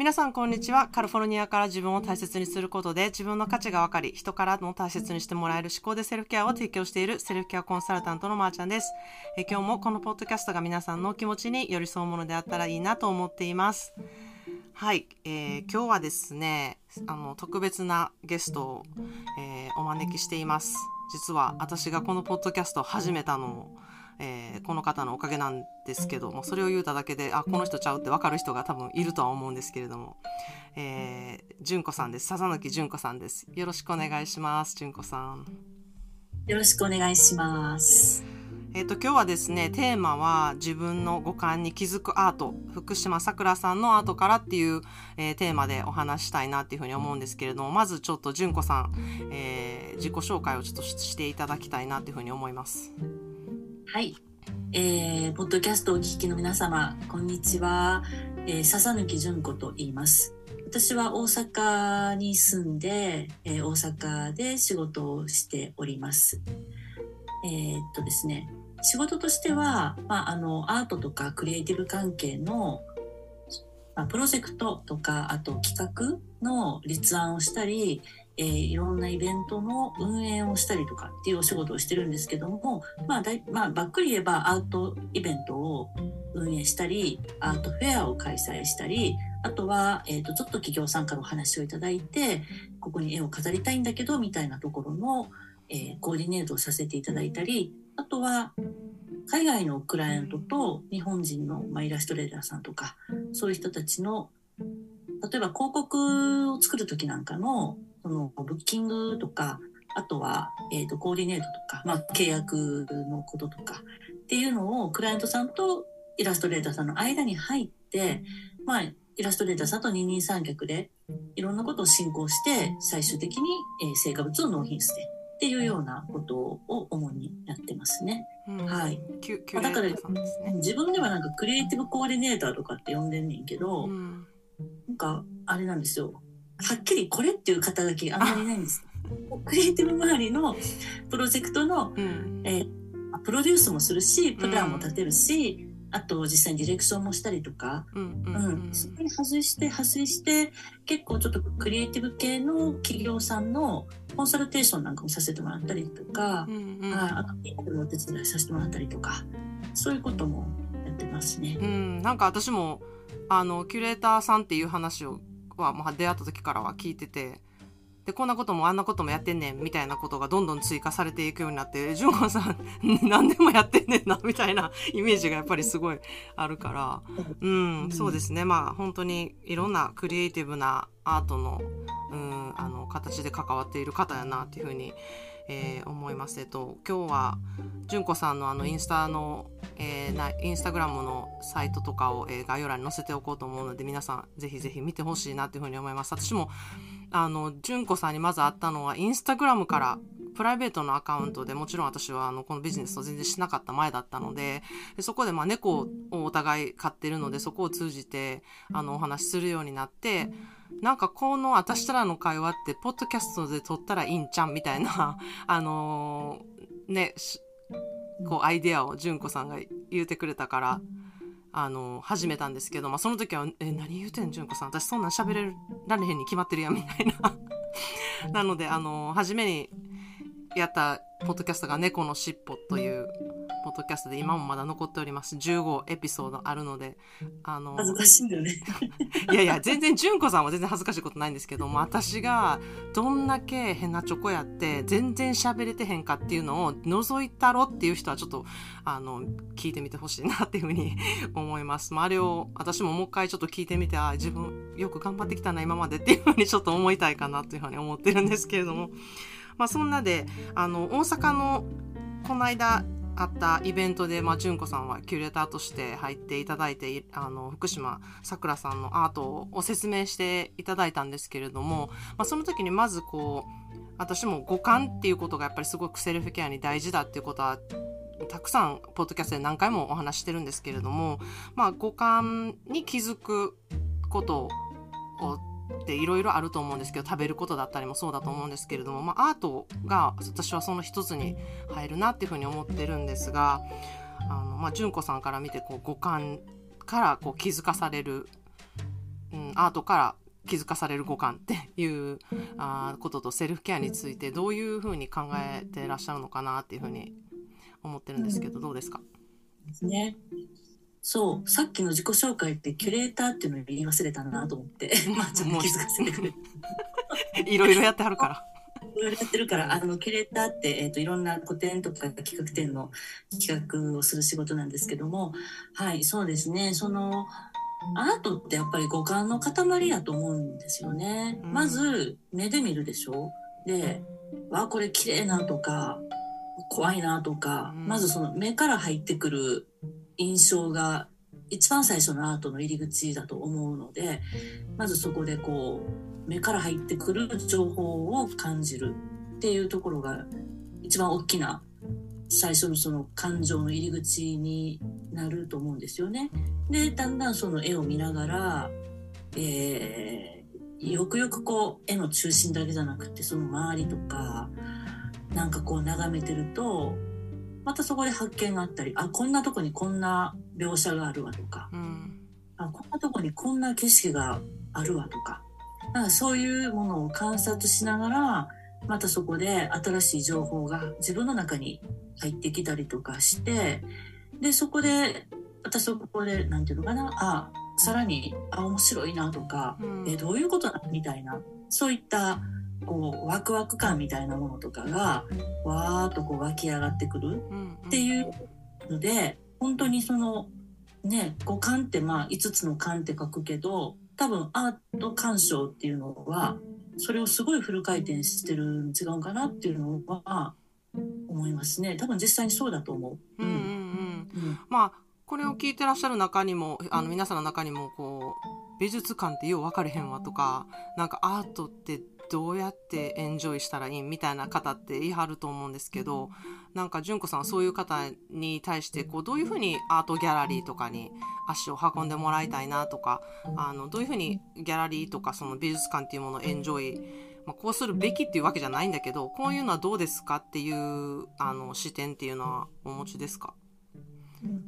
皆さんこんにちは。カリフォルニアから自分を大切にすることで自分の価値が分かり、人からも大切にしてもらえる思考でセルフケアを提供しているセルフケアコンサルタントのまーちゃんです。え今日もこのポッドキャストが皆さんの気持ちに寄り添うものであったらいいなと思っています。はい、えー、今日はですね、あの特別なゲストを、えー、お招きしています。実は私がこのポッドキャストを始めたのもえー、この方のおかげなんですけどもそれを言うただけであこの人ちゃうって分かる人が多分いるとは思うんですけれども、えー、純子さんです。笹貫純子さんです。よろしくお願いします純子さん。よろしくお願いします。えっ、ー、と今日はですねテーマは自分の五感に気づくアート福島さくらさんのアートからっていう、えー、テーマでお話したいなっていうふうに思うんですけれどもまずちょっと純子さん、えー、自己紹介をちょっとしていただきたいなっていうふうに思います。はい。えー、ポッドキャストをお聞きの皆様、こんにちは。えー、笹貫純子と言います。私は大阪に住んで、えー、大阪で仕事をしております。えー、っとですね、仕事としては、まあ、あの、アートとかクリエイティブ関係の、まあ、プロジェクトとか、あと企画の立案をしたり、えー、いろんなイベントの運営をしたりとかっていうお仕事をしてるんですけども、まあだいまあ、ばっくり言えばアートイベントを運営したりアートフェアを開催したりあとは、えーと、ちょっと企業さんからお話をいただいてここに絵を飾りたいんだけどみたいなところの、えー、コーディネートをさせていただいたりあとは海外のクライアントと日本人の、まあ、イラストレーターさんとかそういう人たちの例えば広告を作る時なんかのそのブッキングとか、あとは、えっ、ー、と、コーディネートとか、まあ、契約のこととかっていうのをクライアントさんとイラストレーターさんの間に入って、まあ、イラストレーターさんと二人三脚でいろんなことを進行して、最終的に、えー、成果物を納品してっていうようなことを主にやってますね。うん、はい。だから、ね、自分ではなんかクリエイティブコーディネーターとかって呼んでんねんけど、うん、なんかあれなんですよ。はっきりこれっていう肩書きあんまりないんです。クリエイティブ周りのプロジェクトの、うん、えー、プロデュースもするしプランも立てるし、うん、あと実際にディレクションもしたりとか、うんうん、うん、そこに外して外して結構ちょっとクリエイティブ系の企業さんのコンサルテーションなんかもさせてもらったりとか、うんうん、あとお手伝いさせてもらったりとか。そういうこともやってますね。うん、なんか私もあのキュレーターさんっていう話をは、まあ、出会った時からは聞いててでこんなこともあんなこともやってんねんみたいなことがどんどん追加されていくようになって純子さん 何でもやってんねんなみたいなイメージがやっぱりすごいあるから。うんそうですね。まあ本当にいろんなクリエイティブなアートのうんあの形で関わっている方やなっていうふうにえー、思います。えっと、今日は、純子さんのあの、インスタの、えー、なインスタグラムのサイトとかを、えー、概要欄に載せておこうと思うので、皆さん、ぜひぜひ見てほしいなというふうに思います。私も、あの、純子さんにまず会ったのは、インスタグラムから、プライベートのアカウントでもちろん私はあのこのビジネスを全然しなかった前だったのででそこでまあ猫をお互い飼ってるのでそこを通じてあのお話しするようになってなんかこの私たらの会話って、ポッドキャストで撮ったらいいんちゃんみたいな、あのー、ね、こうアイデアを純子さんが言うてくれたから、あのー、始めたんですけど、まあその時は、え、何言うてん純子さん私そんなん喋れられへんに決まってるやんみたいな。なので、あのー、初めにやったポッドキャストが猫のしっぽというポッドキャストで今もまだ残っております。15エピソードあるので、あの、恥ずかしいんだよね。いやいや、全然、純子さんは全然恥ずかしいことないんですけども、私がどんだけ変なチョコやって、全然喋れてへんかっていうのを覗いたろっていう人はちょっと、あの、聞いてみてほしいなっていうふうに 思います。まあ、あれを私ももう一回ちょっと聞いてみて、あ、自分よく頑張ってきたな、今までっていうふうにちょっと思いたいかなっていうふうに思ってるんですけれども、まあ、そんなで、あの、大阪の、この間、あったイベントで、まあ、純子さんはキュレーターとして入っていただいて、あの、福島さくらさんのアートを説明していただいたんですけれども、まあ、その時にまずこう、私も五感っていうことがやっぱりすごくセルフケアに大事だっていうことはたくさんポッドキャストで何回もお話してるんですけれども、まあ、五感に気づくことをっていろいろあると思うんですけど食べることだったりもそうだと思うんですけれども、まあ、アートが私はその一つに入るなっていうふうに思ってるんですがあの、まあ、純子さんから見てこう五感からこう気づかされる、うん、アートから気づかされる五感っていうあこととセルフケアについてどういうふうに考えてらっしゃるのかなっていうふうに思ってるんですけどどうですか？ですね。そう、さっきの自己紹介ってキュレーターっていうのを言い忘れたなと思って、まあちょっと気づかせてくれ。いろいろやってはるから。いろいろやってるから、あの、キュレーターって、えっ、と、いろんな個展とか企画展の企画をする仕事なんですけども、はい、そうですね、その、アートってやっぱり五感の塊やと思うんですよね。うん。まず、目で見るでしょ。で、わあ、これ綺麗なとか、怖いなとか、うん。まずその目から入ってくる印象が一番最初のアートの入り口だと思うので、まずそこでこう、目から入ってくる情報を感じるっていうところが一番大きな最初のその感情の入り口になると思うんですよね。で、だんだんその絵を見ながら、えー、よくよくこう絵の中心だけじゃなくてその周りとか、なんかこう眺めてると、またそこで発見があったり、あ、こんなとこにこんな描写があるわとか、うん。あ、こんなとこにこんな景色があるわとか、なんかそういうものを観察しながら、またそこで新しい情報が自分の中に入ってきたりとかして、で、そこで、私そこで、なんていうのかな、あ、さらに、あ、面白いなとか、うん。え、どういうことなのみたいな、そういった、こう、ワクワク感みたいなものとかが、わーっとこう湧き上がってくる。うんっていうので本当にそのね五感ってまあ5つの感って書くけど多分アート鑑賞っていうのはそれをすごいフル回転してるに違うかなっていうのは思いますね多分実際にそうだと思う。うんうんうんうんまあこれを聞いてらっしゃる中にもあの皆さんの中にもこう美術館ってよう分かれへんわとかなんかアートってどうやってエンジョイしたらいいみたいな方っていらっしゃると思うんですけどなんか純子さんそういう方に対してこうどういうふうにアートギャラリーとかに足を運んでもらいたいなとかあのどういうふうにギャラリーとかその美術館っていうものをエンジョイまあ、こうするべきっていうわけじゃないんだけどこういうのはどうですかっていうあの視点っていうのはお持ちですか？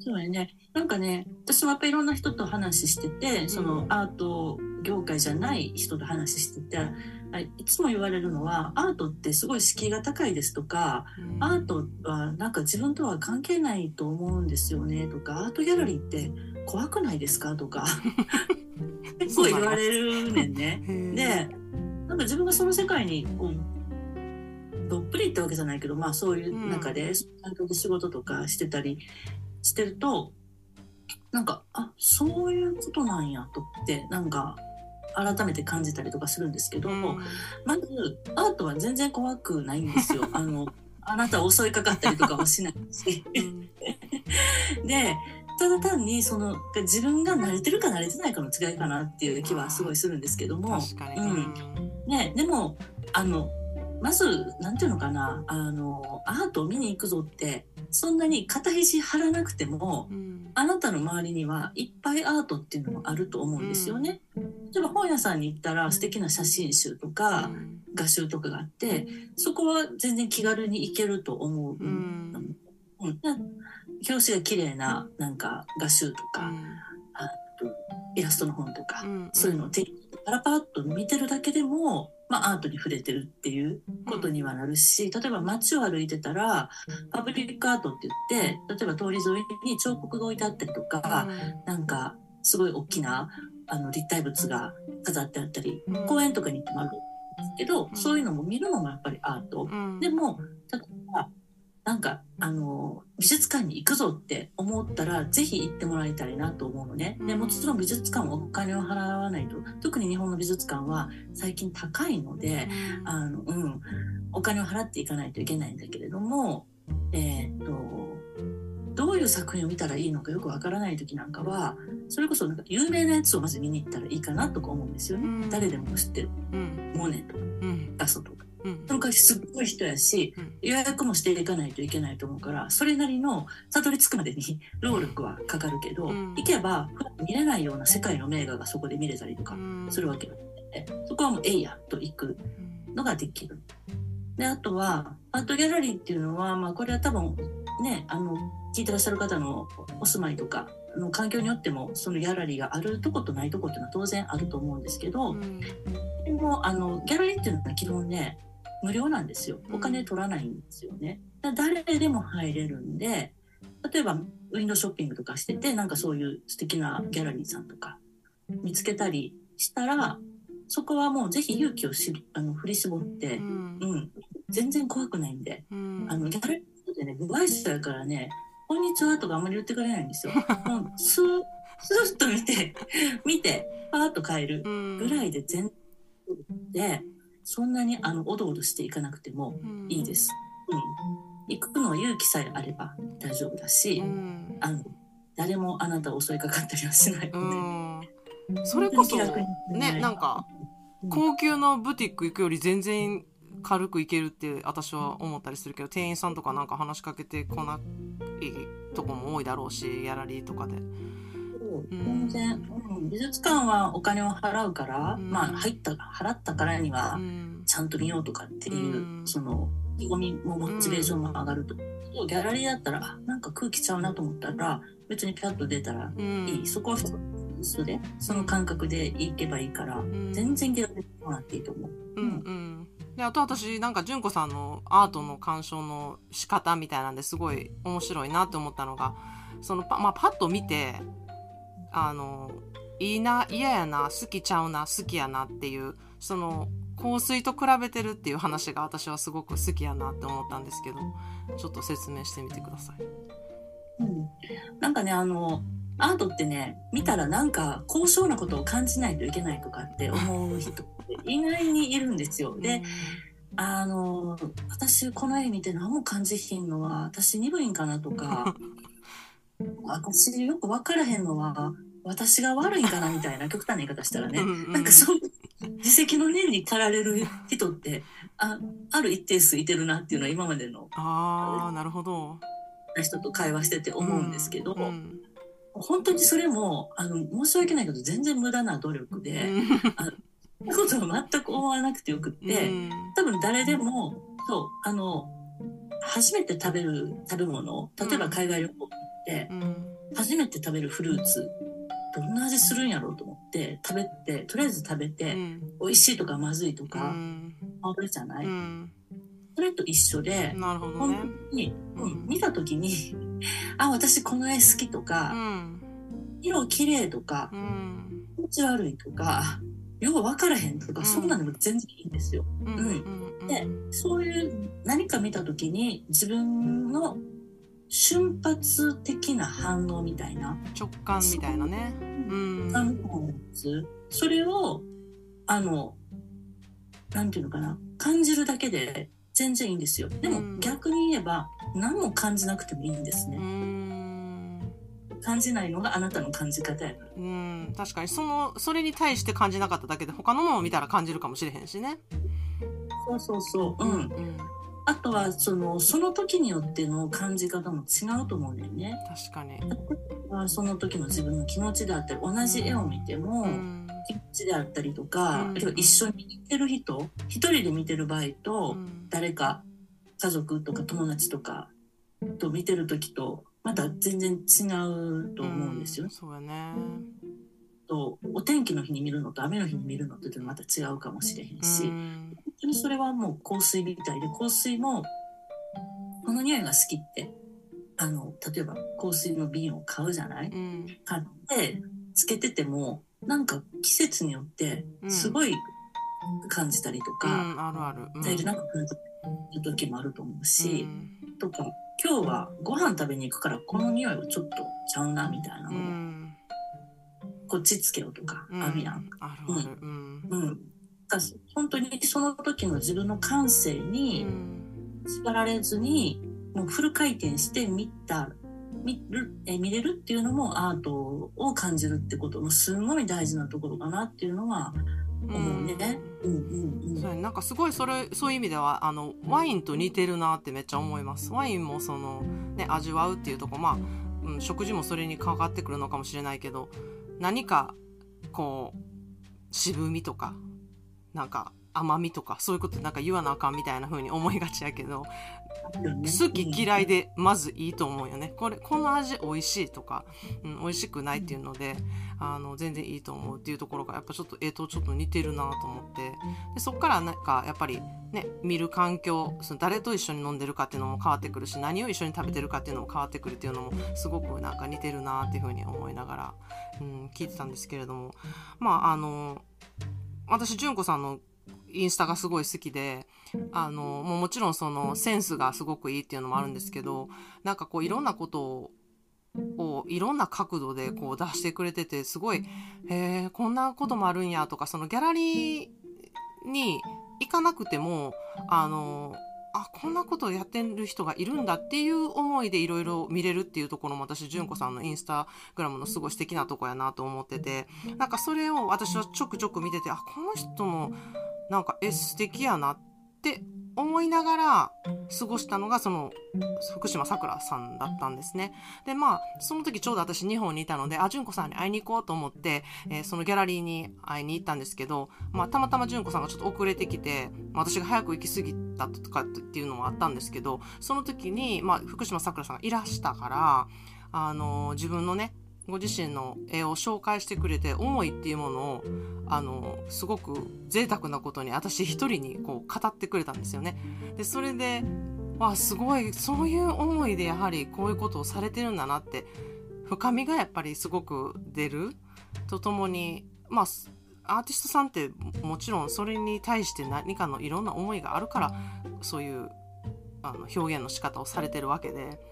そうやね。なんかね、私もやっぱいろんな人と話してて、そのアート業界じゃない人と話してて、いつも言われるのは、アートってすごい敷居が高いですとか、うん。アートはなんか自分とは関係ないと思うんですよねとか、アートギャラリーって怖くないですかとか、結構言われるねんね。で、なんか自分がその世界にこうどっぷりってわけじゃないけど、まあそういう中で、環境で仕事とかしてたりしてると、なんか、あ、そういうことなんやとって、なんか、改めて感じたりとかするんですけど、うん。まず、アートは全然怖くないんですよ。あの、あなたは襲いかかったりとかもしないし。うん。で、ただ単に、その、自分が慣れてるか慣れてないかの違いかなっていう気はすごいするんですけども、うん。ね、でも、あの、まず、なんていうのかな、あの、アートを見に行くぞって、そんなに肩肘張らなくても、うん。あなたの周りにはいっぱいアートっていうのもあると思うんですよね。例えば本屋さんに行ったら素敵な写真集とか画集とかがあって、そこは全然気軽に行けると思う。うん。うん。表紙が綺麗ななんか画集とか、イラストの本とか、うんそういうのをパラパラっと見てるだけでも、まあ、アートに触れてるっていうことにはなるし、例えば街を歩いてたら、パブリックアートって言って、例えば通り沿いに彫刻が置いてあったりとか、なんか、すごい大きな、あの、立体物が飾ってあったり、うん。公園とかに行ってもあるんですけど、うん。そういうのも見るのもやっぱりアート。うん。でも、例えば、なんか、あの、美術館に行くぞって思ったら、ぜひ行ってもらいたいなと思うのね。で、もちろん美術館はお金を払わないと、特に日本の美術館は最近高いので、あの、うん、お金を払っていかないといけないんだけれども、えーっと、どういう作品を見たらいいのかよくわからない時なんかは、それこそなんか有名なやつをまず見に行ったらいいかなとか思うんですよね。うん誰でも知ってる。うんモネとかうんピカソとか。うんその代わりすっごい人やし、うん。予約もしていかないといけないと思うから、それなりのたどり着くまでに 労力はかかるけど、うん。行けば普段見れないような世界の名画がそこで見れたりとかするわけなので、そこはもうえいやと行くのができる。で、あとは、アートギャラリーっていうのは、まあこれは多分ね、あの、聞いてらっしゃる方のお住まいとか、の環境によってもそのギャラリーがあるとことないとこっていうのは当然あると思うんですけど、うん。でもあのギャラリーっていうのは基本ね無料なんですよ。お金取らないんですよね。だ誰でも入れるんで例えばウィンドウショッピングとかしててなんかそういう素敵なギャラリーさんとか見つけたりしたらそこはもうぜひ勇気をしあの振り絞ってう、ん。うん、全然怖くないんで。うん。あのギャラリーってね不愛想やからね「こんにちは」とかあんまり言ってくれないんですよ。もうスースーッと見て見てパーッと帰るうん。ぐらいで全でそんなにあのおどおどしていかなくてもうん。いいです。うん、行くの勇気さえあれば大丈夫だし、うん。あの誰もあなたを襲いかかったりはしないので、うん。それこそねなんかうん高級なブティック行くより全然軽く行けるって私は思ったりするけど店員さんとかなんか話しかけてこないとこも多いだろうしギャラリーとかで。全然、うん、美術館はお金を払うから、うん。まあ入った払ったからにはうん。ちゃんと見ようとかっていう、うん。その意気込みもモチベーションも上がると、ギャラリーだったらあなんか空気ちゃうなと思ったら別にピャッと出たらうん。いい、そこは一緒でその感覚で行けばいいから、うん。全然ギャラリーもらっていいと思う。うんうん。であと私なんか純子さんのアートの鑑賞の仕方みたいなんですごい面白いなって思ったのがそのパ,、まあ、パッと見てあのいいな嫌やな好きちゃうな好きやなっていうその香水と比べてるっていう話が私はすごく好きやなって思ったんですけどちょっと説明してみてください。うん、なんかねあのアートってね見たらなんか高尚なことを感じないといけないとかって思う人っ て意外にいるんですよ。であの私この絵見て何も感じひんのは私鈍いんかなとか 私よく分からへんのは私が悪いんかなみたいな極端な言い方したらね、うんうん。なんかそう自責の念に駆られる人ってあある一定数いてるなっていうのは今までのあーなるほど。人と会話してて思うんですけど、うん本当にそれもあの申し訳ないけど全然無駄な努力で、ことは全く思わなくてよくって、うん。多分誰でもそうあの初めて食べる食べ物例えば海外旅行うん。初めて食べるフルーツどんな味するんやろうと思って食べてとりあえず食べて、うん。美味しいとかまずいとうか、ん。あるじゃない、うん。それと一緒で、なるほど本ね。当に、ううんん、見た時に あ私この絵好きとうか、ん。色綺麗とかうん。気持ち悪いとかよう分からへんとか、うん。そんなのも全然いいんですよ。うん。うん。でそういう何か見た時に自分の瞬発的な反応みたいな。直感みたいなね。うん。それをあのなんていうのかな。感じるだけで全然いいんですよ。でうん。も逆に言えば何も感じなくてもいいんですうねん。感じないのがあなたの感じ方やから。うん。確かにそのそれに対して感じなかっただけで他のものを見たら感じるかもしれへんしね。そうそうそう。うんうんあとはそのその時によっての感じ方も違うと思うんだよね。確かに。まあその時の自分の気持ちであったり同じ絵を見ても、うん。気持ちであったりとか、うん。一緒に見てる人一人で見てる場合と、うん。誰か家族とか友達とかと見てる時とまた全然違うと思うんですよ、うん。そうやね。とお天気の日に見るのと雨の日に見るのってまた違うかもしれへんし、それはもう香水みたいで香水もこの匂いが好きってあの例えば香水の瓶を買うじゃない？うん。買ってつけててもなんか季節によってすごい感じたりとうか、んあるある。うん。大事なく感じる時もあると思うし、うん。とか今日はご飯食べに行くからこの匂いはちょっとちゃうなみたいなうのを、ん。こっちつけようとかうん。あるやん。あるある。うんから本当にその時の自分の感性うにん。縛られずに、もうフル回転して見た、見る、え見れるっていうのもアートを感じるってこともすごい大事なところかなっていうのは思うね。うん。うんうん。なんかすごいそれそういう意味ではあのワインと似てるなってめっちゃ思います。ワインもその、ね、味わうっていうとこまあ、うん、食事もそれにかかってくるのかもしれないけど何かこう渋みとかなんか甘みとかそういうことなんか言わなあかんみたいな風に思いがちやけど好き嫌いでまずいいと思うよね。これ、この味美味しいとか、うん、美味しくないっていうので、あの、全然いいと思うっていうところが、やっぱちょっと、えとちょっと似てるなと思って、でそっからなんか、やっぱりね、見る環境、その誰と一緒に飲んでるかっていうのも変わってくるし、何を一緒に食べてるかっていうのも変わってくるっていうのも、すごくなんか似てるなっていうふうに思いながら、うん、聞いてたんですけれども、まあ、あの、私、純子さんのインスタがすごい好きで、あの、もうもちろんそのセンスがすごくいいっていうのもあるんですけど、なんかこういろんなことを、いろんな角度でこう出してくれてて、すごい、へえ、こんなこともあるんやとか、そのギャラリーに行かなくても、あの、あ、こんなことをやってる人がいるんだっていう思いでいろいろ見れるっていうところも私、純子さんのインスタグラムのすごい素敵なとこやなと思ってて、なんかそれを私はちょくちょく見てて、あ、この人のなんか、え、素敵やなって思いながら過ごしたのがその福島さくらさんだったんですね。で、まあ、その時ちょうど私日本にいたので、あ、純子さんに会いに行こうと思って、えー、そのギャラリーに会いに行ったんですけど、まあ、たまたま純子さんがちょっと遅れてきて、私が早く行き過ぎたとかっていうのもあったんですけど、その時に、まあ、福島さくらさんがいらしたから、あの、自分のね、ご自身の絵を紹介してくれて思いっていうものをあのすごく贅沢なことに私一人にこう語ってくれたんですよね。でそれでわすごいそういう思いでやはりこういうことをされてるんだなって深みがやっぱりすごく出るとともにまあアーティストさんってもちろんそれに対して何かのいろんな思いがあるからそういうあの表現の仕方をされてるわけで。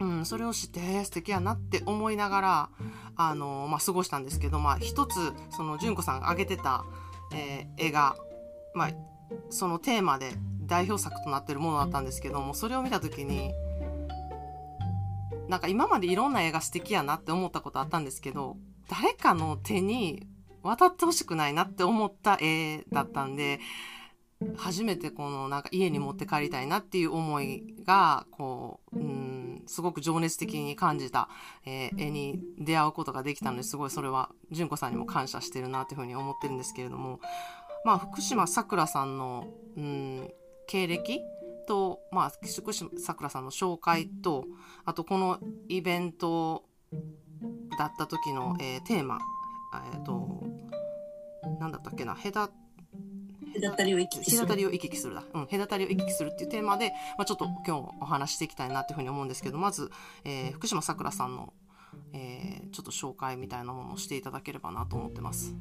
うん、それを知って素敵やなって思いながら、あのまあ、過ごしたんですけど、まあ、一つその純子さんが挙げてた、えー、絵が、まあ、そのテーマで代表作となってるものだったんですけどもそれを見た時になんか今までいろんな絵が素敵やなって思ったことあったんですけど誰かの手に渡ってほしくないなって思った絵だったんで初めてこのなんか家に持って帰りたいなっていう思いがこう、すごく情熱的に感じた、えー、絵に出会うことができたのですごいそれは純子さんにも感謝してるなというふうに思ってるんですけれども、まあ、福島さくらさんの、うん、経歴と、まあ、福島さくらさんの紹介とあとこのイベントだった時の、えー、テーマ、えっ、ー、と何だったっけな隔隔たりを行き来する。隔たりを行き来するだ。うん、隔たりを行き来するっていうテーマで、まあ、ちょっと今日お話していきたいなというふうに思うんですけど、まず、えー、福島さくらさんの、えー、ちょっと紹介みたいなものをしていただければなと思ってます。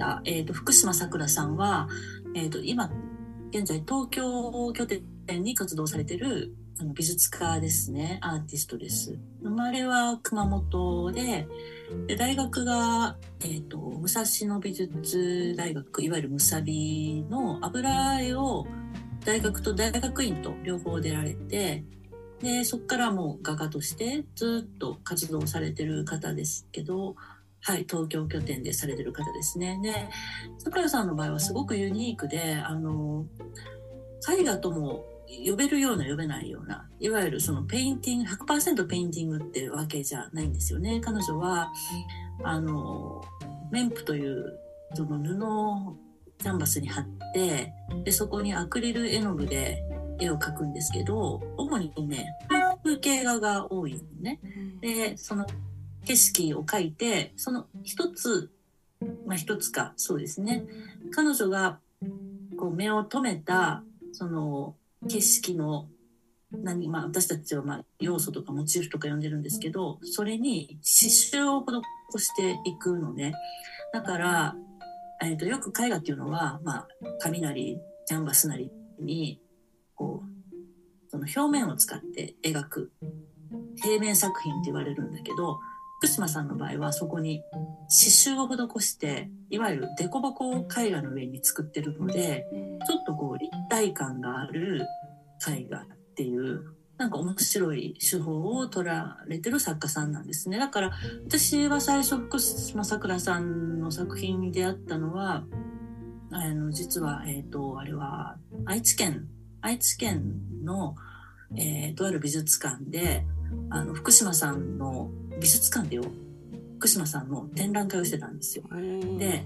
あえーと、福島さくらさんは、えーと、今現在東京拠点に活動されてるあの美術家ですねアーティストです。生まれは熊本でで大学が、えーと、武蔵野美術大学いわゆるむさびの油絵を大学と大学院と両方出られてでそこからもう画家としてずっと活動されてる方ですけど、はい、東京拠点でされてる方ですね。で桜さんの場合はすごくユニークであの絵画とも呼べるような呼べないようないわゆるそのペインティング100%ペインティングってわけじゃないんですよね。彼女はあの綿布というその布をキャンバスに貼ってでそこにアクリル絵の具で絵を描くんですけど主にね風景画が多いのね。でその景色を描いてその一つまあ一つかそうですね。彼女がこう目を留めたその景色の何、まあ、私たちはまあ要素とかモチーフとか呼んでるんですけどそれに刺繍を施していくのね。だから、えーと、よく絵画っていうのは、まあ、紙なりキャンバスなりにこうその表面を使って描く平面作品って言われるんだけど福島さんの場合はそこに刺繍を施していわゆる凸凹を絵画の上に作ってるのでちょっとこう立体感がある絵画っていうなんか面白い手法を取られてる作家さんなんですね。だから私は最初福島さくらさんの作品に出会ったのはあの実はえっ、ー、とあれは愛知県愛知県の、えー、とある美術館であの福島さんの美術館で福島さんの展覧会をしてたんですよ。で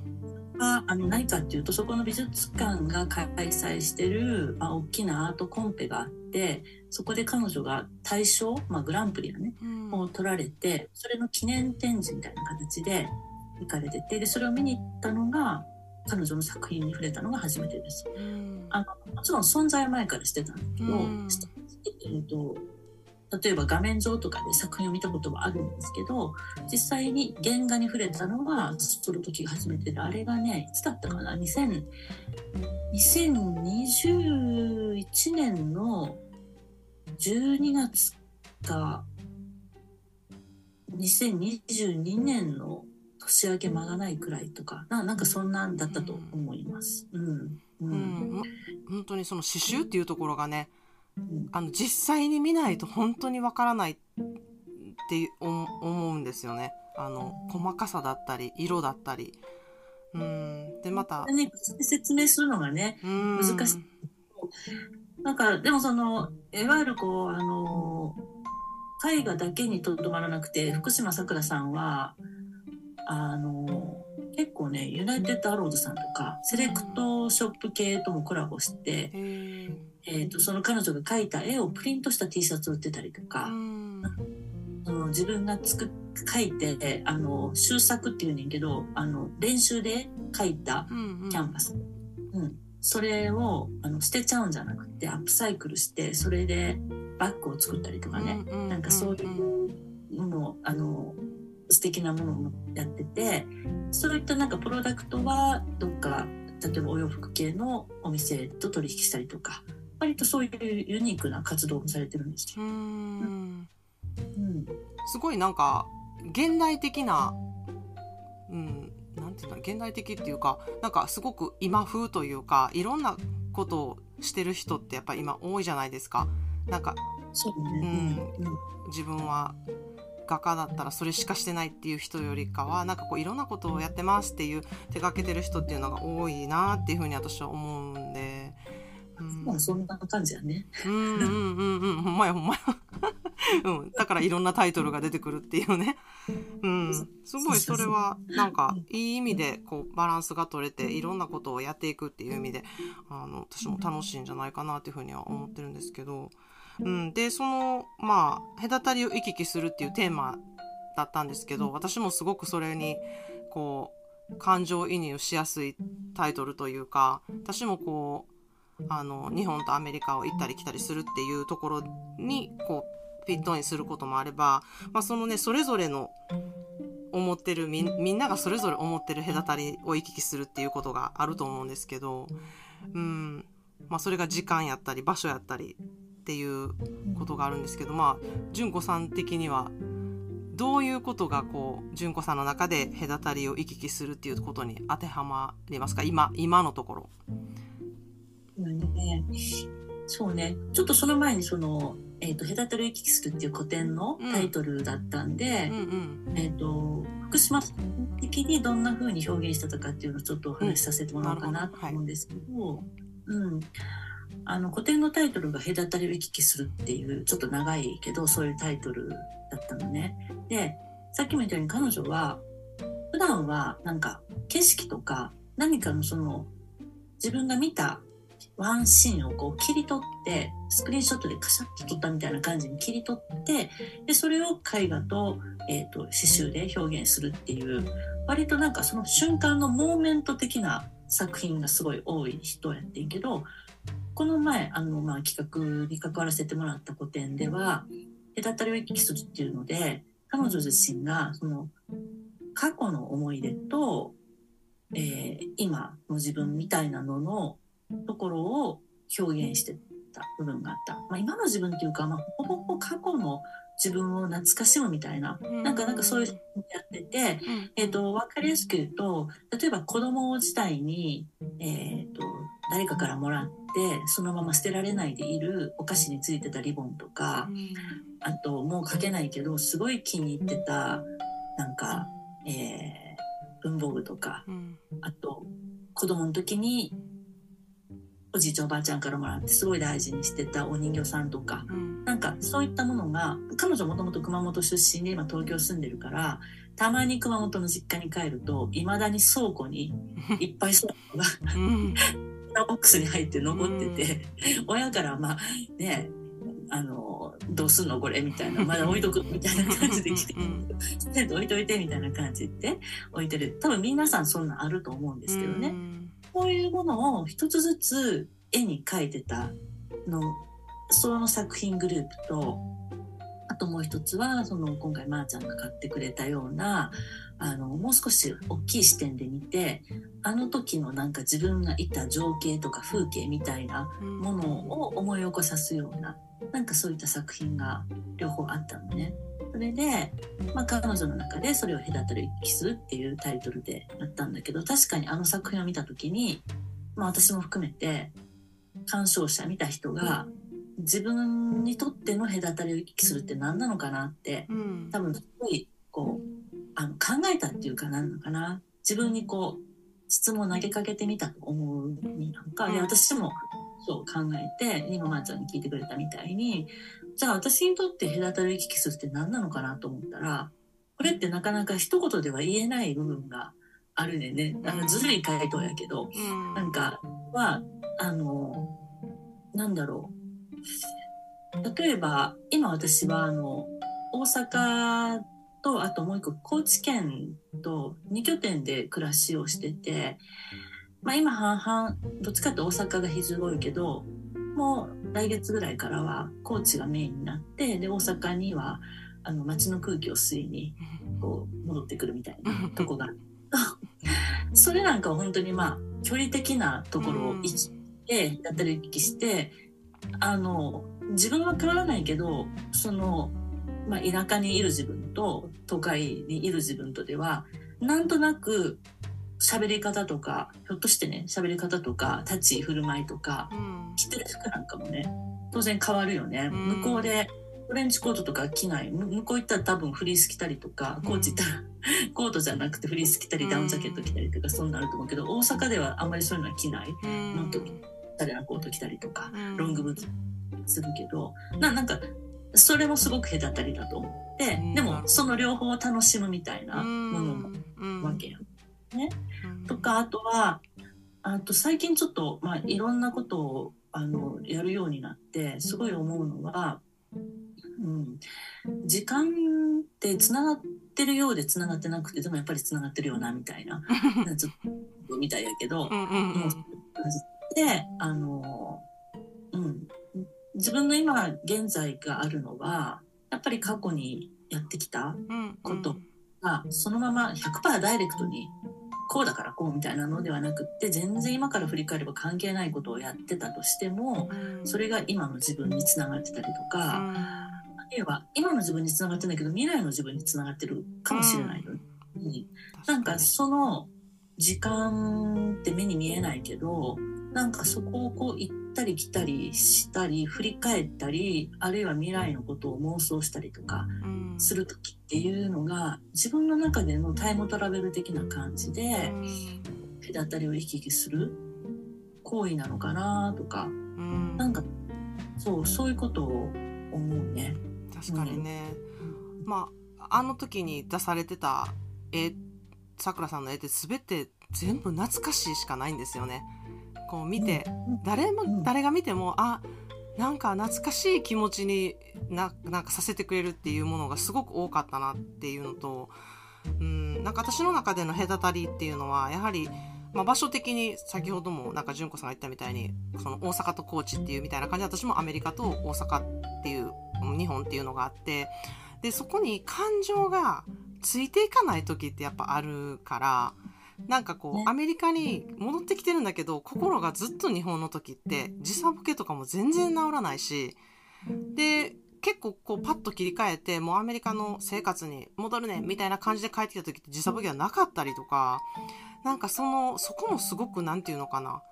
はあの何かっていうとそこの美術館が開催してる、まあ、大きなアートコンペがあってそこで彼女が大賞、まあ、グランプリだね、うんを取られてそれの記念展示みたいな形で行かれててでそれを見に行ったのが彼女の作品に触れたのが初めてです。うんあのもちろん存在は前からしてたんだけど、うんえっと例えば画面上とかで作品を見たことはあるんですけど実際に原画に触れたのはその時が初めてであれがねいつだったかな2000 2021年の12月か2022年の年明け間がないくらいとかななんかそんなんだったと思います。うん。ううん、本当にその刺繍っていうところがねうんあの実際に見ないと本当にわからないって思思うんですよね。あの細かさだったり色だったり。うん。でまた。説明するのがね、うん。難しい。なんか、でもその、いわゆるこう、あの、絵画だけにとどまらなくて、福島さくらさんは、あの、結構ね、ユナイテッドアローズさんとか、セレクトショップ系ともコラボして、えっ、と、その彼女が描いた絵をプリントした T シャツを売ってたりとうか、んその自分が作っ描いて、あの、修作っていうねんけど、あの、練習で描いたうんうんキャンバス。うん。それをあの捨てちゃうんじゃなくて、アップサイクルして、それでバッグを作ったりとかね。ううなんかそういうものを、あの、素敵なものもやってて、そういったなんかプロダクトは、どっか、例えばお洋服系のお店と取引したりとか、割とそういうユニークな活動もされてるんですよ。うんうん。すごいなんか現代的な、うん、なんていうんだろう現代的っていうかなんかすごく今風というかいろんなことをしてる人ってやっぱ今多いじゃないですか。なんかそうね。うん。うん自分は画家だったらそれしかしてないっていう人よりかはなんかこういろんなことをやってますっていう手がけてる人っていうのが多いなっていうふうに私は思うんで。うん。まあそんな感じやね。うんうんうんうん。ほんまやほんまや、うん、だからいろんなタイトルが出てくるっていうね、うん、すごいそれはなんかいい意味でこうバランスが取れていろんなことをやっていくっていう意味であの私も楽しいんじゃないかなっていうふうには思ってるんですけど、うん、でそのまあ隔たりを行き来するっていうテーマだったんですけど私もすごくそれにこう感情移入しやすいタイトルというか私もこうあの日本とアメリカを行ったり来たりするっていうところにこうフィットインすることもあれば、まあ、そのねそれぞれの思ってるみんながそれぞれ思ってる隔たりを行き来するっていうことがあると思うんですけど、うん。まあ、それが時間やったり場所やったりっていうことがあるんですけどまあ純子さん的にはどういうことがこう純子さんの中で隔たりを行き来するっていうことに当てはまりますか？今今のところ。うんね、そうね。ちょっとその前にその、えっ、と、隔たりを行き来するっていう古典のタイトルだったんでうん、うんえっ、と、福島的にどんな風に表現してたかっていうのをちょっとお話しさせてもらおうかなと思うんですけど、うん。あの、古典のタイトルが隔たりを行き来するっていう、ちょっと長いけど、そういうタイトルだったのね。で、さっきも言ったように彼女は、普段はなんか景色とか何かのその自分が見たワンシーンをこう切り取ってスクリーンショットでカシャッと撮ったみたいな感じに切り取ってでそれを絵画と,、えー、と刺繍で表現するっていう割となんかその瞬間のモーメント的な作品がすごい多い人やってんけどこの前あの、まあ、企画に関わらせてもらった個展では隔たりを行き来するっていうので彼女自身がその過去の思い出と、えー今の自分みたいなののところを表現してた部分があった。まあ、今の自分っていうか、まあ、ほぼほぼ過去の自分を懐かしむみたいな、なんかなんかそういうのやってて、うん。えっ、と、わかりやすく言うと、例えば子供時代に、えっ、と、誰かからもらって、そのまま捨てられないでいるお菓子についてたリボンとか、あと、もう書けないけど、すごい気に入ってた、なんか、えー文房具とか、うん。あと、子供の時におじいちゃんおばあちゃんからもらってすごい大事にしてたお人形さんとか。うん。なんかそういったものが彼女もともと熊本出身で今東京住んでるからたまに熊本の実家に帰るといまだに倉庫に いっぱいそういうのがうん。ボックスに入って残ってて、親からまあねあのどうすんのこれみたいなまだ置いとくみたいな感じで来て 置いといてみたいな感じで置いてる。多分皆さんそんなんあると思うんですけどね、うんこういうものを一つずつ絵に描いてたのその作品グループとあともう一つはその今回まーちゃんが買ってくれたようなあのもう少し大きい視点で見てあの時のなんか自分がいた情景とか風景みたいなうんものを思い起こさすようななんかそういった作品が両方あったのね。それで、まあ、彼女の中でそれを隔たる一気するっていうタイトルでやったんだけど確かにあの作品を見た時に、まあ、私も含めて鑑賞者見た人が自分にとっての隔たりを一気するって何なのかなってうん。多分すごいこうあの考えたっていうか何なのかな。自分にこう質問を投げかけてみたと思うになんか、でうん私もそう考えて今まーちゃんに聞いてくれたみたいにじゃあ私にとって隔たり行き来するって何なのかなと思ったらこれってなかなか一言では言えない部分があるねんね。あのずるい回答やけどうん。なんかはあのなんだろう。例えば今私はあの大阪とあともう一個高知県と2拠点で暮らしをしてて、まあ、今半々どっちかって大阪が非常に多いけどもう来月ぐらいからは高知がメインになってで大阪にはあの街の空気を吸いにこう戻ってくるみたいなとこが。それなんかは本当にまあ距離的なところを生きてやったりしてあの自分は変わらないけどその、まあ、田舎にいる自分と都会にいる自分とではなんとなく喋り方とかひょっとしてね喋り方とか立ち居振る舞いとかうん。着てる服なんかもね当然変わるよね、うん。向こうでトレンチコートとか着ないむ向こう行ったら多分フリース着たりとかこっち行ったら コートじゃなくてフリース着たりダウンジャケット着たりとかそうなると思うけど大阪ではあんまりそういうのは着ない。うん。の時タレなコート着たりとかうん。ロングブーツするけどななんかそれもすごく隔たりだと思ってうん。でもその両方を楽しむみたいなうんものもうん。わけやん。うん。とかあとはあと最近ちょっと、まあ、いろんなことをあのやるようになってすごい思うのは、うん、時間ってつながってるようでつながってなくてでもやっぱりつながってるよなみたいな ちょっとみたいやけど、うんうんうん。であの、うん、自分の今現在があるのはやっぱり過去にやってきたうんことがそのまま100%ダイレクトにこうだからこうみたいなのではなくって全然今から振り返れば関係ないことをやってたとしてもうん。それが今の自分につながってたりとか、あるいは今の自分につながってないけど未来の自分につながってるかもしれないのに、なんかその時間って目に見えないけどなんかそこをこう行ったり来たりしたり振り返ったりあるいは未来のことを妄想したりとかうん。する時っていうのが自分の中でのタイムトラベル的な感じで隔たりを行き来する行為なのかなとかうん。なんかそうそういうことを思うね。確かにね、まああの時に出されてた絵さくらさんの絵って全て全部懐かしいしかないんですよね。こう見て、誰も、うん。誰が見てもあなんか懐かしい気持ちにななんかさせてくれるっていうものがすごく多かったなっていうのと、うん、なんか私の中での隔たりっていうのはやはり、まあ、場所的に先ほどもなんか純子さんが言ったみたいにその大阪と高知っていうみたいな感じで私もアメリカと大阪っていう日本っていうのがあってでそこに感情がついていかない時ってやっぱあるからなんかこう、ね。アメリカに戻ってきてるんだけど心がずっと日本の時って時差ボケとかも全然治らないしで結構こうパッと切り替えてもうアメリカの生活に戻るねみたいな感じで帰ってきた時って時差ボケがなかったりとかなんかそのそこもすごくなんていうのかな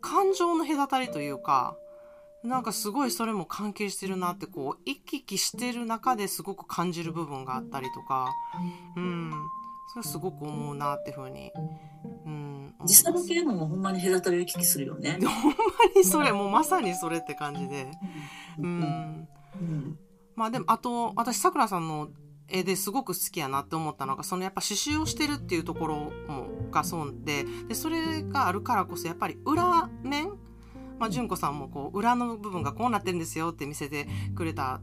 感情の隔たりというかなんかすごいそれも関係してるなってこう行き来してる中ですごく感じる部分があったりとか、うん、それすごく思うなっていうふうに、うん、時差ボケもほんまに隔たりを行き来するよね。ほんまにそれもうまさにそれって感じで、ううん。ん、うん。まあでもあと私さくらさんの絵ですごく好きやなって思ったのがそのやっぱ刺繍をしてるっていうところもがそうででそれがあるからこそやっぱり裏面まあ、純子さんもこう裏の部分がこうなってるんですよって見せてくれた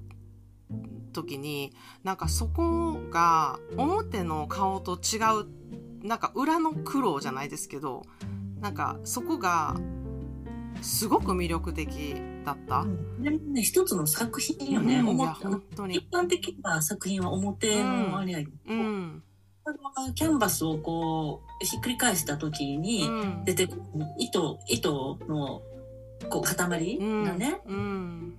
時になんかそこが表の顔と違うなんか裏の苦労じゃないですけどなんかそこがすごく魅力的だった。でもね、一つの作品よね。うん本当に一。般的な作品は表のあれやけど、うん。これはキャンバスをこう、ひっくり返した時にうん出てくる糸、糸のこう塊がね、うん。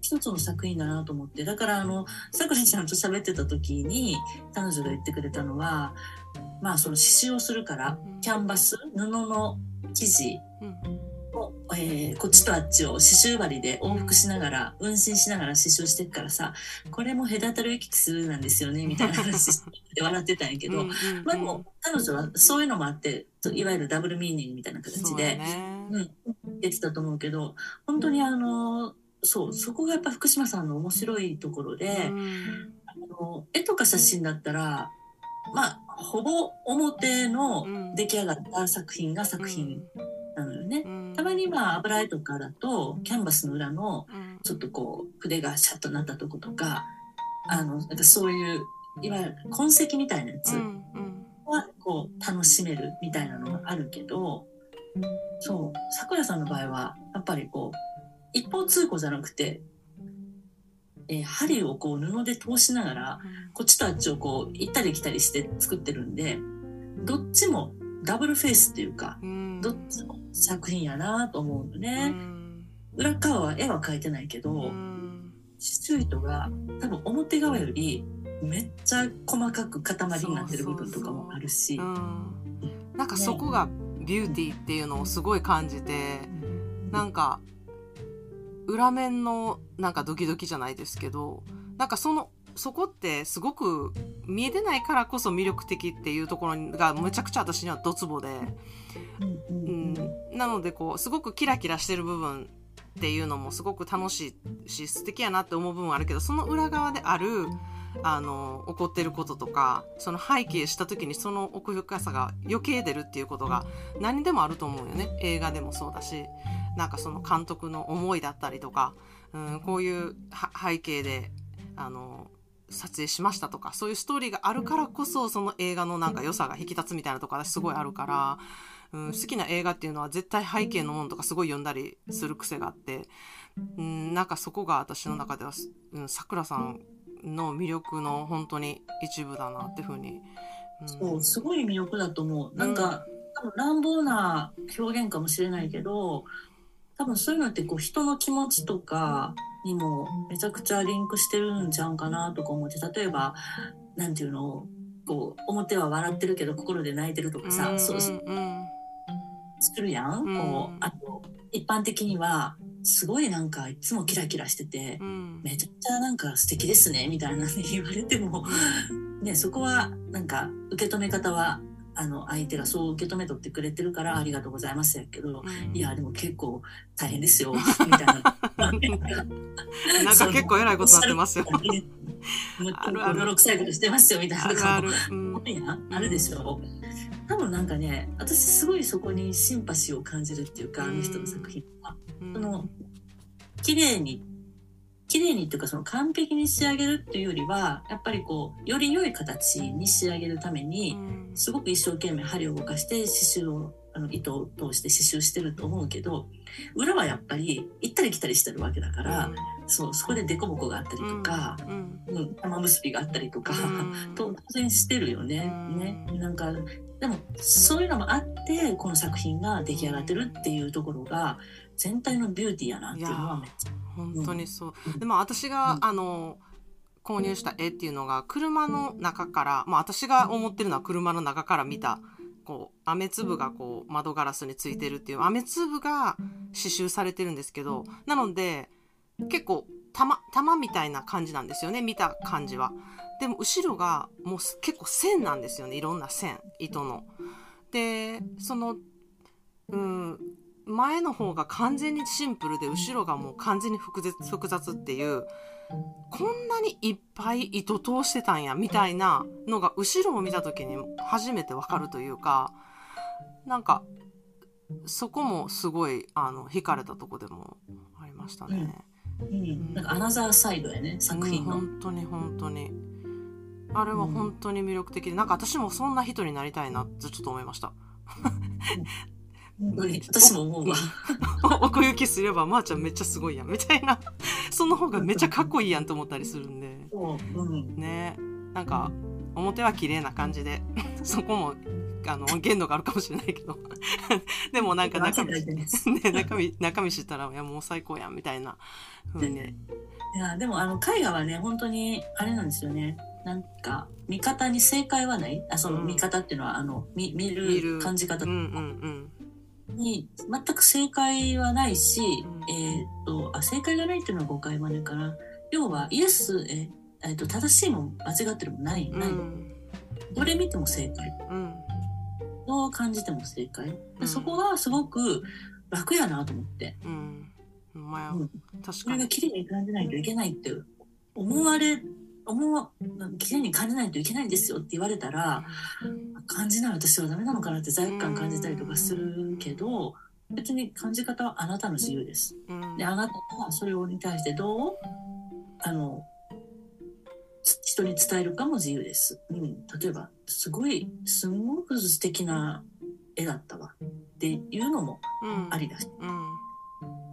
一つの作品だなと思って。だからあの、さくらちゃんと喋ってた時に、彼女が言ってくれたのは、まあその刺繍をするからうん、キャンバス、布の生地うん。を、えーこっちとあっちを刺繍針で往復しながら、運針しながら刺繍していくからさ、これも隔たりを行き来するなんですよね、みたいな話して笑ってたんやけど、まあでも、彼女はそういうのもあって、いわゆるダブルミーニングみたいな形そうねうん、てたと思うけど、本当にあの、そう、そこがやっぱ福島さんの面白いところで、うんあの絵とか写真だったら、まあ、ほぼ表のうん。出来上がった作品が作品なのよね。うん。たまにまあ油絵とかだと、キャンバスの裏のうん。ちょっとこう筆がシャッとなったとことか、あの、なんかそういう、いわゆる痕跡みたいなやつはこう楽しめるみたいなのがあるけど、そう、桜さんの場合は、やっぱりこう、一方通行じゃなくて、えー針をこう布で通しながら、こっちとあっちをこう行ったり来たりして作ってるんで、どっちもダブルフェイスっていうか、うん。どっちも作品やなと思うのうね。ん。裏側は絵は描いてないけど、うん。刺繍糸が多分表側よりめっちゃ細かく塊になってる部分とかもあるし。う、ん。なんかそこがビューティーっていうのをすごい感じてなんか裏面のなんかドキドキじゃないですけどなんかそのそこってすごく見えてないからこそ魅力的っていうところがむちゃくちゃ私にはドツボで、うんなのでこうすごくキラキラしてる部分っていうのもすごく楽しいし素敵やなって思う部分はあるけどその裏側であるあの起こってることとかその背景した時にその奥深さが余計出るっていうことが何でもあると思うよね。映画でもそうだしなんかその監督の思いだったりとか、うん、こういう背景であの撮影しましたとかそういうストーリーがあるからこそその映画のなんか良さが引き立つみたいなところがすごいあるから、うん、好きな映画っていうのは絶対背景のものとかすごい読んだりする癖があって、うん、なんかそこが私の中ではさくらさんの魅力の本当に一部だなっていうふうに。うんそう、すごい魅力だと思う。なんか、多分乱暴な表現かもしれないけど、多分そういうのってこう人の気持ちとかにもめちゃくちゃリンクしてるんちゃうかなとか思って、例えば、なんていうの、こう、表は笑ってるけど心で泣いてるとかさ、うんそううんうん作るやん？うん。こう、あと、一般的には、すごいなんかいつもキラキラしてて、うん。めちゃくちゃなんか素敵ですね、みたいなに言われても、ね、そこはなんか受け止め方はあの相手がそう受け止めとってくれてるからありがとうございますやけど、うん。いやでも結構大変ですよ みたいな。なんか結構偉いことになってますよ。もう あるある。泥臭いことしてますよみたいな。あるある。うん。あるでしょ。多分なんかね私すごいそこにシンパシーを感じるっていうかあの人の作品は。うん。その綺麗に綺麗にっていうかその完璧に仕上げるっていうよりはやっぱりこうより良い形に仕上げるためにうん。すごく一生懸命針を動かして刺繍をあの糸を通して刺繍してると思うけど裏はやっぱり行ったり来たりしてるわけだから、そうそこで凸凹があったりとか、うん。うん、玉結びがあったりとか、うん。と当然してるよね。うん。ね。なんかでもそういうのもあってこの作品が出来上がってるっていうところが全体のビューティーやなっていうのはめっちゃ。本当にそうう。んでも私が、うんあの購入した絵っていうのが車の中から、まあ私が思ってるのは車の中から見たこう雨粒がこう窓ガラスについてるっていう雨粒が刺繍されてるんですけど、なので結構玉玉みたいな感じなんですよね見た感じは。でも後ろがもう結構線なんですよねいろんな線糸の。でそのうん前の方が完全にシンプルで後ろがもう完全に複雑複雑っていうこんなにいっぱい糸通してたんやみたいなのが後ろを見た時に初めてわかるというかなんかそこもすごいあの惹かれたとこでもありましたね。うん、なん。かアナザーサイドやね作品の、うん、本当に本当に。あれは本当に魅力的で、なんか私もそんな人になりたいなってちょっと思いました。私も思うわ。奥行きすれば、まー、あ、ちゃんめっちゃすごいやん、みたいな。その方がめっちゃかっこいいやんと思ったりするんで。うん、ね。なんか、表は綺麗な感じで、そこも、あの、限度があるかもしれないけど。でもなんか中身、ね、中身、中身知ったら、いや、もう最高やん、みたいなふうに。いや、でもあの、絵画はね、本当に、あれなんですよね。なんか、見方に正解はない？あ、その見方っていうのは、うん、あの、見、見る感じ方とか。うんうんうんに全く正解はないし、うん、えっ、とあ正解がないっていうのは誤解までかな。要はイエス、ええー、と正しいも間違ってるもない、ない、うん、どれ見ても正解、うん、どう感じても正解、うん、そこがすごく楽やなと思って、うん。まあ、確かに。それが綺麗に感じないといけないって思われ思う綺麗に感じないといけないんですよって言われたら感じない私はダメなのかなって罪悪感感じたりとかするけど別に感じ方はあなたの自由です。であなたがそれに対してどうあの人に伝えるかも自由です。うん、例えばすごいすごく素敵な絵だったわっていうのもありだし、うん、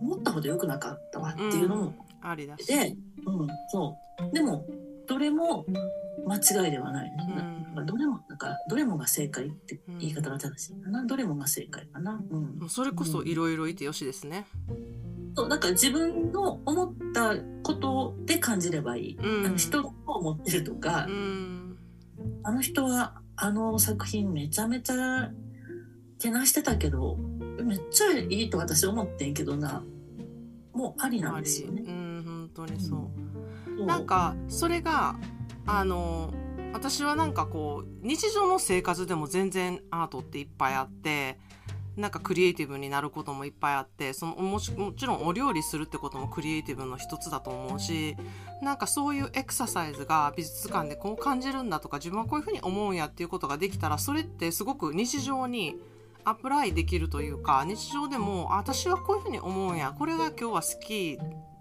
思ったほど良くなかったわっていうのもありだし。で、うん、そう。でもどれも間違いではない、ね、うん、どれもなんかどれもが正解って言い方が正しいかな、うん、どれもが正解かな、うん、それこそいろいろいてよしですね、そうだから自分の思ったことで感じればいい、うん、あの人が思ってるとか、あの人はあの作品めちゃめちゃけなしてたけどめっちゃいいと私思ってんけどな。もうありなんですよね。うん、本当にそう、なんかそれがあの私はなんかこう日常の生活でも全然アートっていっぱいあってなんかクリエイティブになることもいっぱいあってそのもちもちろんお料理するってこともクリエイティブの一つだと思うしなんかそういうエクササイズが美術館でこう感じるんだとか自分はこういうふうに思うんやっていうことができたらそれってすごく日常にアプライできるというか日常でも私はこういうふうに思うんやこれが今日は好き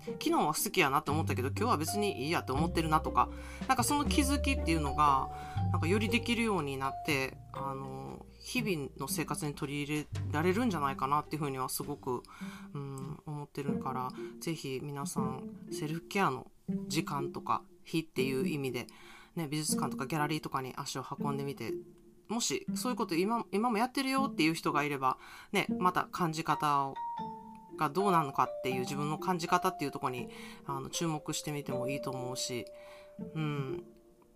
昨日は好きやなって思ったけど今日は別にいいやって思ってるなとかなんかその気づきっていうのがなんかよりできるようになってあの日々の生活に取り入れられるんじゃないかなっていうふうにはすごく、うん、思ってるから是非皆さんセルフケアの時間とか日っていう意味で、ね、美術館とかギャラリーとかに足を運んでみてもしそういうこと今今もやってるよっていう人がいれば、ね、また感じ方をがどうなのかっていう自分の感じ方っていうところにあの注目してみてもいいと思うし、うん、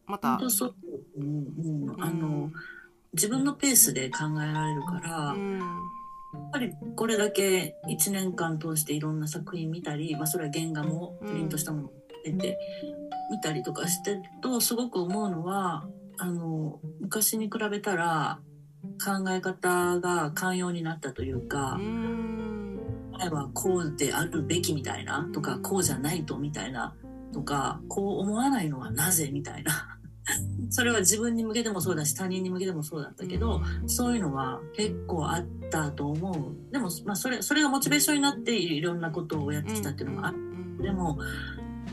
また、あの自分のペースで考えられるから、うん、やっぱりこれだけ1年間通していろんな作品見たり、まあ、それは原画もプリントしたもの出て見たりとかしてるとすごく思うのはあの昔に比べたら考え方が寛容になったというか。うん前はこうであるべきみたいなとかこうじゃないとみたいなとかこう思わないのはなぜみたいな。それは自分に向けてもそうだし他人に向けてもそうだったけど、そういうのは結構あったと思う。でも、まあ、それそれがモチベーションになっていろんなことをやってきたっていうのもある、でも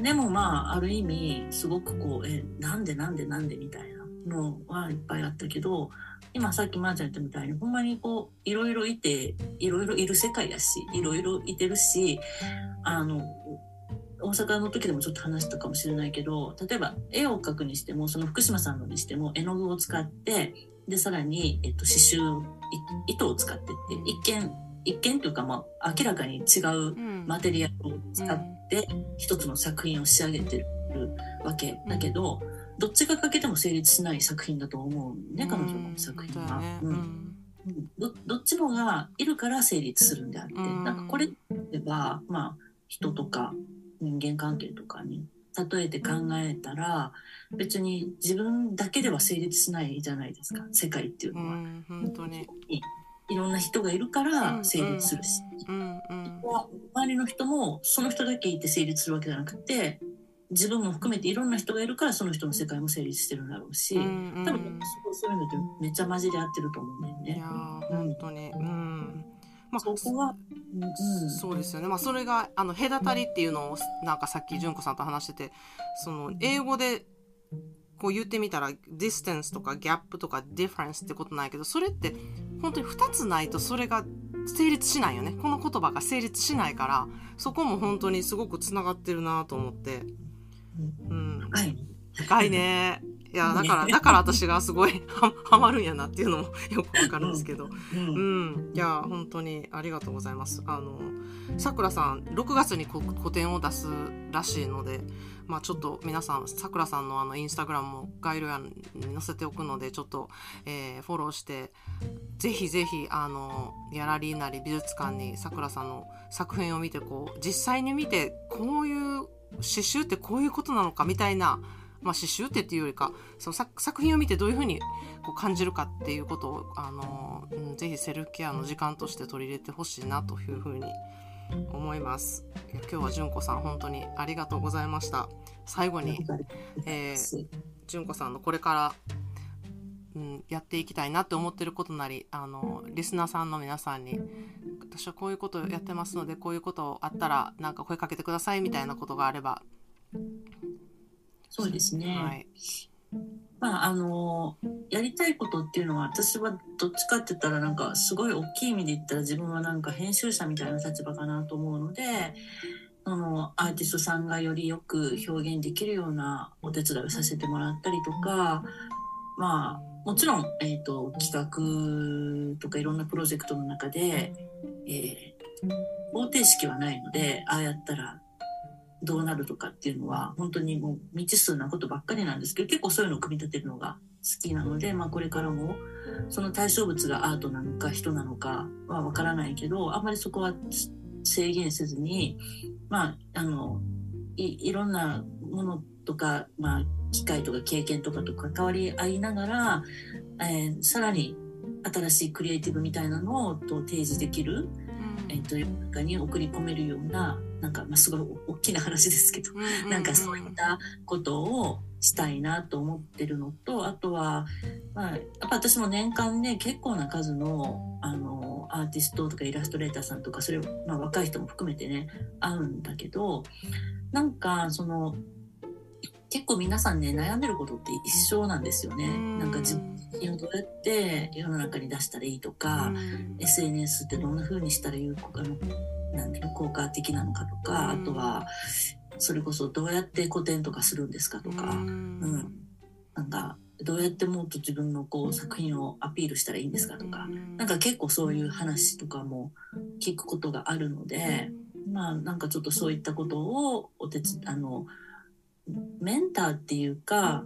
でもまあある意味すごくこうえなんでなんでなんでみたいなのはいっぱいあったけど今さっきまーちゃん言ったみたいにほんまにこういろいろいていろいろいる世界やしいろいろいてるしあの大阪の時でもちょっと話したかもしれないけど例えば絵を描くにしてもその福島さんのにしても絵の具を使ってでさらに、えっと、刺繍糸を使ってって一見一見というか、まあ、明らかに違うマテリアルを使って一つの作品を仕上げてるわけだけど、うんどっちが欠けても成立しない作品だと思うね、彼女の作品は。うん。どどっちもがいるから成立するんであって、なんかこれでは、まあ、人とか人間関係とかに例えて考えたら別に自分だけでは成立しないじゃないですか世界っていううのは。ん本当に。いろんな人がいるから成立するし、うんうん。周りの人もその人だけいて成立するわけじゃなくて自分も含めていろんな人がいるからその人の世界も成立してるんだろうし、うんうん多分そういうのってめっちゃ混じり合ってると思うんだよいや本当にうんまあそこは、うんそうですよね。まあ、それが、あの、隔たりっていうのを、なんかさっき純子さんと話してて、その、英語で、こう言ってみたら、distance とか gap とか difference ってことないけど、それって、本当に2つないとそれが成立しないよね。この言葉が成立しないから、そこも本当にすごくつながってるなと思って。うん。はい、深いね。いや、だから、だから私がすごいはハマるんやなっていうのもよくわかるんですけど。うんうん、いや本当にありがとうございます。あのさくらさん6月にこ個展を出すらしいので、まあちょっと皆さんさくらさんのあのインスタグラムも概要欄に載せておくのでちょっと、えーフォローしてぜひぜひあのギャラリーなり美術館にさくらさんの作品を見てこう実際に見てこういう刺繍ってこういうことなのかみたいな。まあ、刺繍ってっていうよりかその作作品を見てどういうふうにこう感じるかっていうことをあの、うん、ぜひセルフケアの時間として取り入れてほしいなというふうに思います。いや今日は純子さん本当にありがとうございました。最後に、えー、純子さんのこれから、うん、やっていきたいなって思ってることなりあのリスナーさんの皆さんに私はこういうことをやってますのでこういうことあったらなんか声かけてくださいみたいなことがあれば、そうですね。はい、まああのやりたいことっていうのは私はどっちかって言ったらなんかすごい大きい意味で言ったら自分はなんか編集者みたいな立場かなと思うのでそのアーティストさんがよりよく表現できるようなお手伝いをさせてもらったりとかまあもちろん、えー、と企画とかいろんなプロジェクトの中で、えー方程式はないのでああやったらどうなるとかっていうのは本当にもう未知数なことばっかりなんですけど結構そういうのを組み立てるのが好きなので、まあ、これからもその対象物がアートなのか人なのかは分からないけどあんまりそこは制限せずにまああのいいろんなものとか、まあ、機械とか経験とかと関わり合いながら、えーさらに新しいクリエイティブみたいなのをと提示できる、えー、と世の中に送り込めるようななんか、まあ、すごい大きな話ですけどなんかそういったことをしたいなと思ってるのとあとは、まあ、やっぱ私も年間ね結構な数のあのアーティストとかイラストレーターさんとかそれを、まあ、若い人も含めてね会うんだけどなんかその結構皆さんね悩んでることって一緒なんですよね。なんか自分をどうやって世の中に出したらいいとか、SNS ってどんな風にしたら有効あのなんていうの効果的なのかとか、うん。あとはそれこそどうやって個展とかするんですかとか、うん。なんかどうやってもっと自分のこう作品をアピールしたらいいんですかとか、なんか結構そういう話とかも聞くことがあるので、まあなんかちょっとそういったことをお手つあのメンターっていうか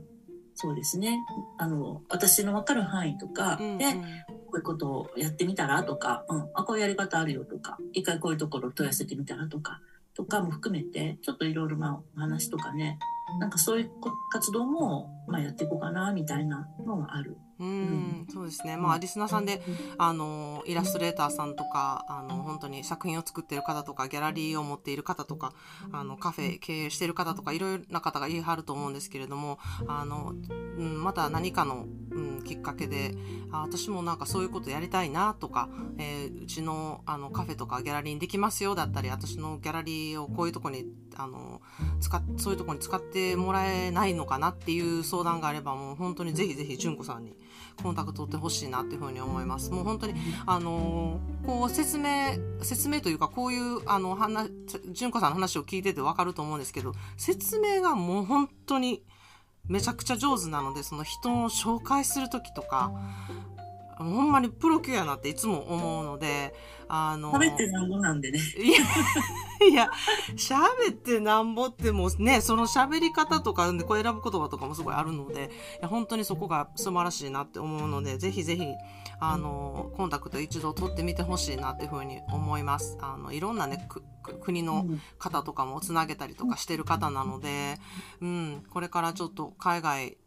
そうですね。あの私の分かる範囲とかで、うんうん。こういうことをやってみたらとか、うん、あこういうやり方あるよとか一回こういうところ問い合わせてみたらとかとかも含めてちょっといろいろまあお話とかね。なんかそういうこ活動も、まあ、やっていこうかなみたいなのがある。うん、そうですね。まあ、リスナーさんで、あの、イラストレーターさんとか、あの、本当に作品を作っている方とか、ギャラリーを持っている方とか、あの、カフェ経営している方とか、いろいろな方がいはると思うんですけれども、あの、うん、また何かの、うん、きっかけで、あ私もなんかそういうことやりたいなとか、えーうちの、あの、カフェとかギャラリーにできますよだったり、私のギャラリーをこういうとこに、あの、使っ、そういうとこに使ってもらえないのかなっていう相談があれば、もう本当にぜひぜひ、純子さんにコンタクト取ってほしいなっていうふうに思います。もう本当に、あのーこう説明、説明というか、こういう、あの、話、純子さんの話を聞いててわかると思うんですけど、説明がもう本当にめちゃくちゃ上手なので、その人を紹介するときとか、ほんまにプロ級やなっていつも思うので、あの、食べてなんぼなんでね。いや、喋ってなんぼってもね、その喋り方とか、こう選ぶ言葉とかもすごいあるので、いや本当にそこが素晴らしいなって思うので、ぜひぜひ、あの、コンタクト一度取ってみてほしいなっていうふうに思います。あの、いろんなね、国の方とかもつなげたりとかしてる方なので、うん、これからちょっと海外、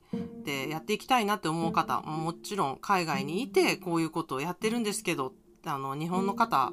でやっていきたいなって思う方もちろん海外にいてこういうことをやってるんですけどあの日本の方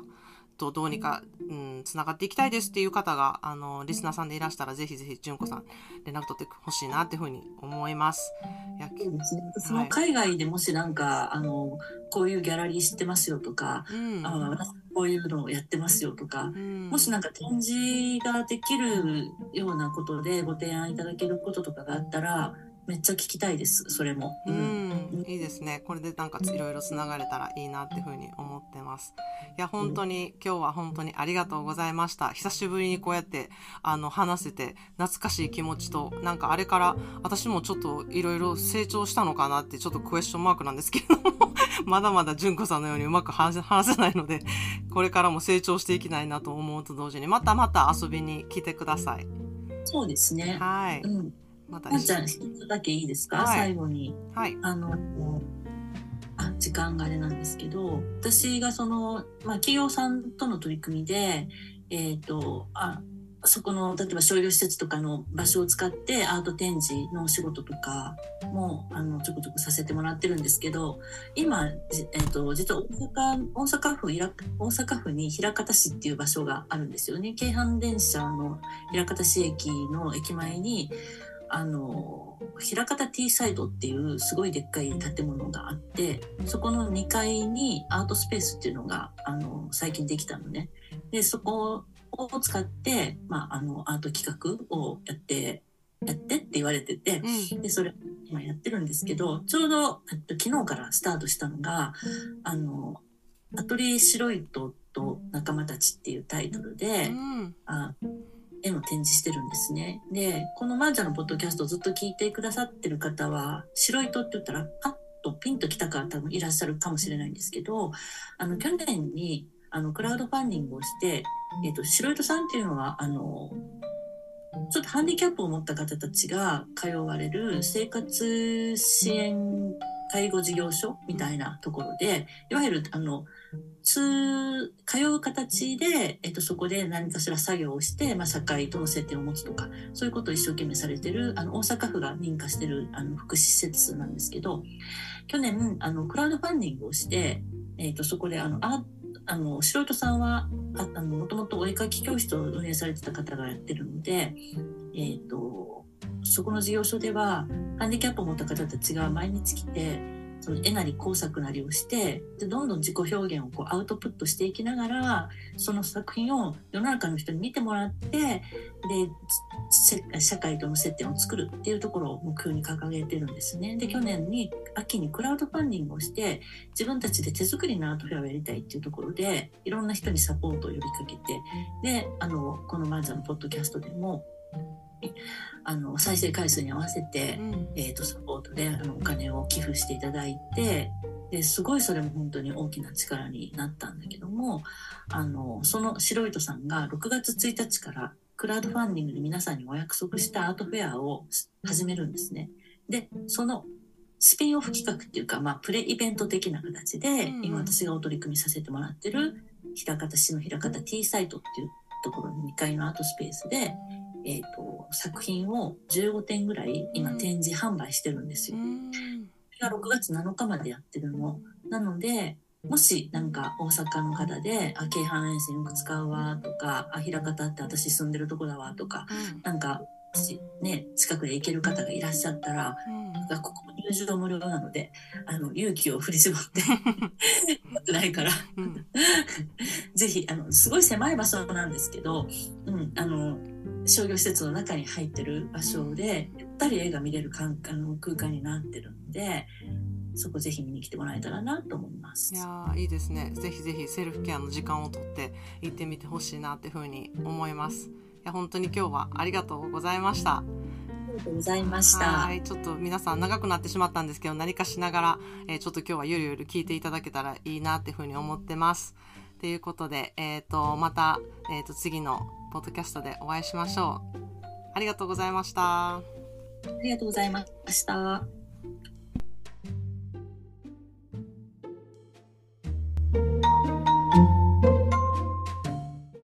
とどうにか、うん、つながっていきたいですっていう方があのリスナーさんでいらしたらぜひぜひ純子さん連絡取ってほしいなっていうふうに思います。そうですね、私も海外でもしなんか、はい、あのこういうギャラリー知ってますよとか、うん、あこういうのをやってますよとか、うん、もしなんか展示ができるようなことでご提案いただけることとかがあったらめっちゃ聞きたいですそれも、うん、いいですね。これでなんかいろいろつながれたらいいなっていうふうに思ってます。いや本当に、今日は本当にありがとうございました。久しぶりにこうやってあの話せて懐かしい気持ちとなんかあれから私もちょっといろいろ成長したのかなってちょっとクエスチョンマークなんですけども まだまだ純子さんのようにうまく話せないのでこれからも成長していきたいなと思うと同時にまたまた遊びに来てください。そうですね。はい、うんまたじゃあ一つだけいいですか、はい、最後に。はい。あの、あ、時間があれなんですけど、私がその、まあ、企業さんとの取り組みで、えっ、ー、と、あ、そこの、例えば商業施設とかの場所を使ってアート展示のお仕事とかも、あの、ちょこちょこさせてもらってるんですけど、今、えっ、ー、と、実は大阪、大阪府、大阪府に枚方市っていう場所があるんですよね。京阪電車の枚方市駅の駅前に、あの枚方 T サイドっていうすごいでっかい建物があってそこの2階にアートスペースっていうのがあの最近できたのね。でそこを使って、まあ、あのアート企画をやってやってって言われてて、でそれ今やってるんですけどちょうど昨日からスタートしたのが「あのアトリエ白いとと仲間たち」っていうタイトルで、うん、あ絵の展示してるんですね。で、このマージャのポッドキャストをずっと聞いてくださってる方は、白糸って言ったらパッとピンと来た方もいらっしゃるかもしれないんですけど、あの、去年に、あの、クラウドファンディングをして、えっ、と、白糸さんっていうのは、あの、ちょっとハンディキャップを持った方たちが通われる生活支援介護事業所みたいなところで、いわゆる、あの、通、通う形で、えっと、そこで何かしら作業をして、まあ、社会との接点を持つとか、そういうことを一生懸命されてる、あの、大阪府が認可してる、あの、福祉施設なんですけど、去年、あの、クラウドファンディングをして、えっと、そこで、あの、あ、あの、素人さんは、あの、もともとお絵描き教室を運営されてた方がやってるので、えっと、そこの事業所では、ハンディキャップを持った方たちが毎日来て、その絵なり工作なりをしてでどんどん自己表現をこうアウトプットしていきながらその作品を世の中の人に見てもらってで社会との接点を作るっていうところを目標に掲げてるんですね。で去年に秋にクラウドファンディングをして自分たちで手作りのアートフェアをやりたいっていうところでいろんな人にサポートを呼びかけてであのこのマンのポッドキャストでもあの再生回数に合わせて、うん、えーと、サポートであのお金を寄付していただいてですごいそれも本当に大きな力になったんだけどもあのその白糸さんが6月1日からクラウドファンディングで皆さんにお約束したアートフェアを始めるんですね。でそのスピンオフ企画っていうか、まあ、プレイベント的な形で、うん、今私がお取り組みさせてもらってる枚方市の枚方 T サイトっていうところの2階のアートスペースで、えーと、作品を15点ぐらい今展示販売してるんですよ。それが6月7日までやってるの。なのでもしなんか大阪の方で、あ、京阪沿線よく使うわとか、あ、枚方って私住んでるとこだわとか、うん、なんか、ね、近くで行ける方がいらっしゃったら、うん、ここ入場無料なので、あの、勇気を振り絞って ないから ぜひ、あの、すごい狭い場所なんですけど、うん、あの、商業施設の中に入ってる場所でゆったり絵が見れる空間空間になってるのでそこぜひ見に来てもらえたらなと思います。いやいいですね。ぜひぜひセルフケアの時間をとって行ってみてほしいなっていうふうに思います。いや本当に今日はありがとうございました。がとうございました。はい。ちょっと皆さん長くなってしまったんですけど、何かしながら、えーちょっと今日はゆるゆる聞いていただけたらいいなっていうふうに思ってます。ということで、えっ、と、また、えっ、と、次のポッドキャストでお会いしましょう。ありがとうございました。ありがとうございました。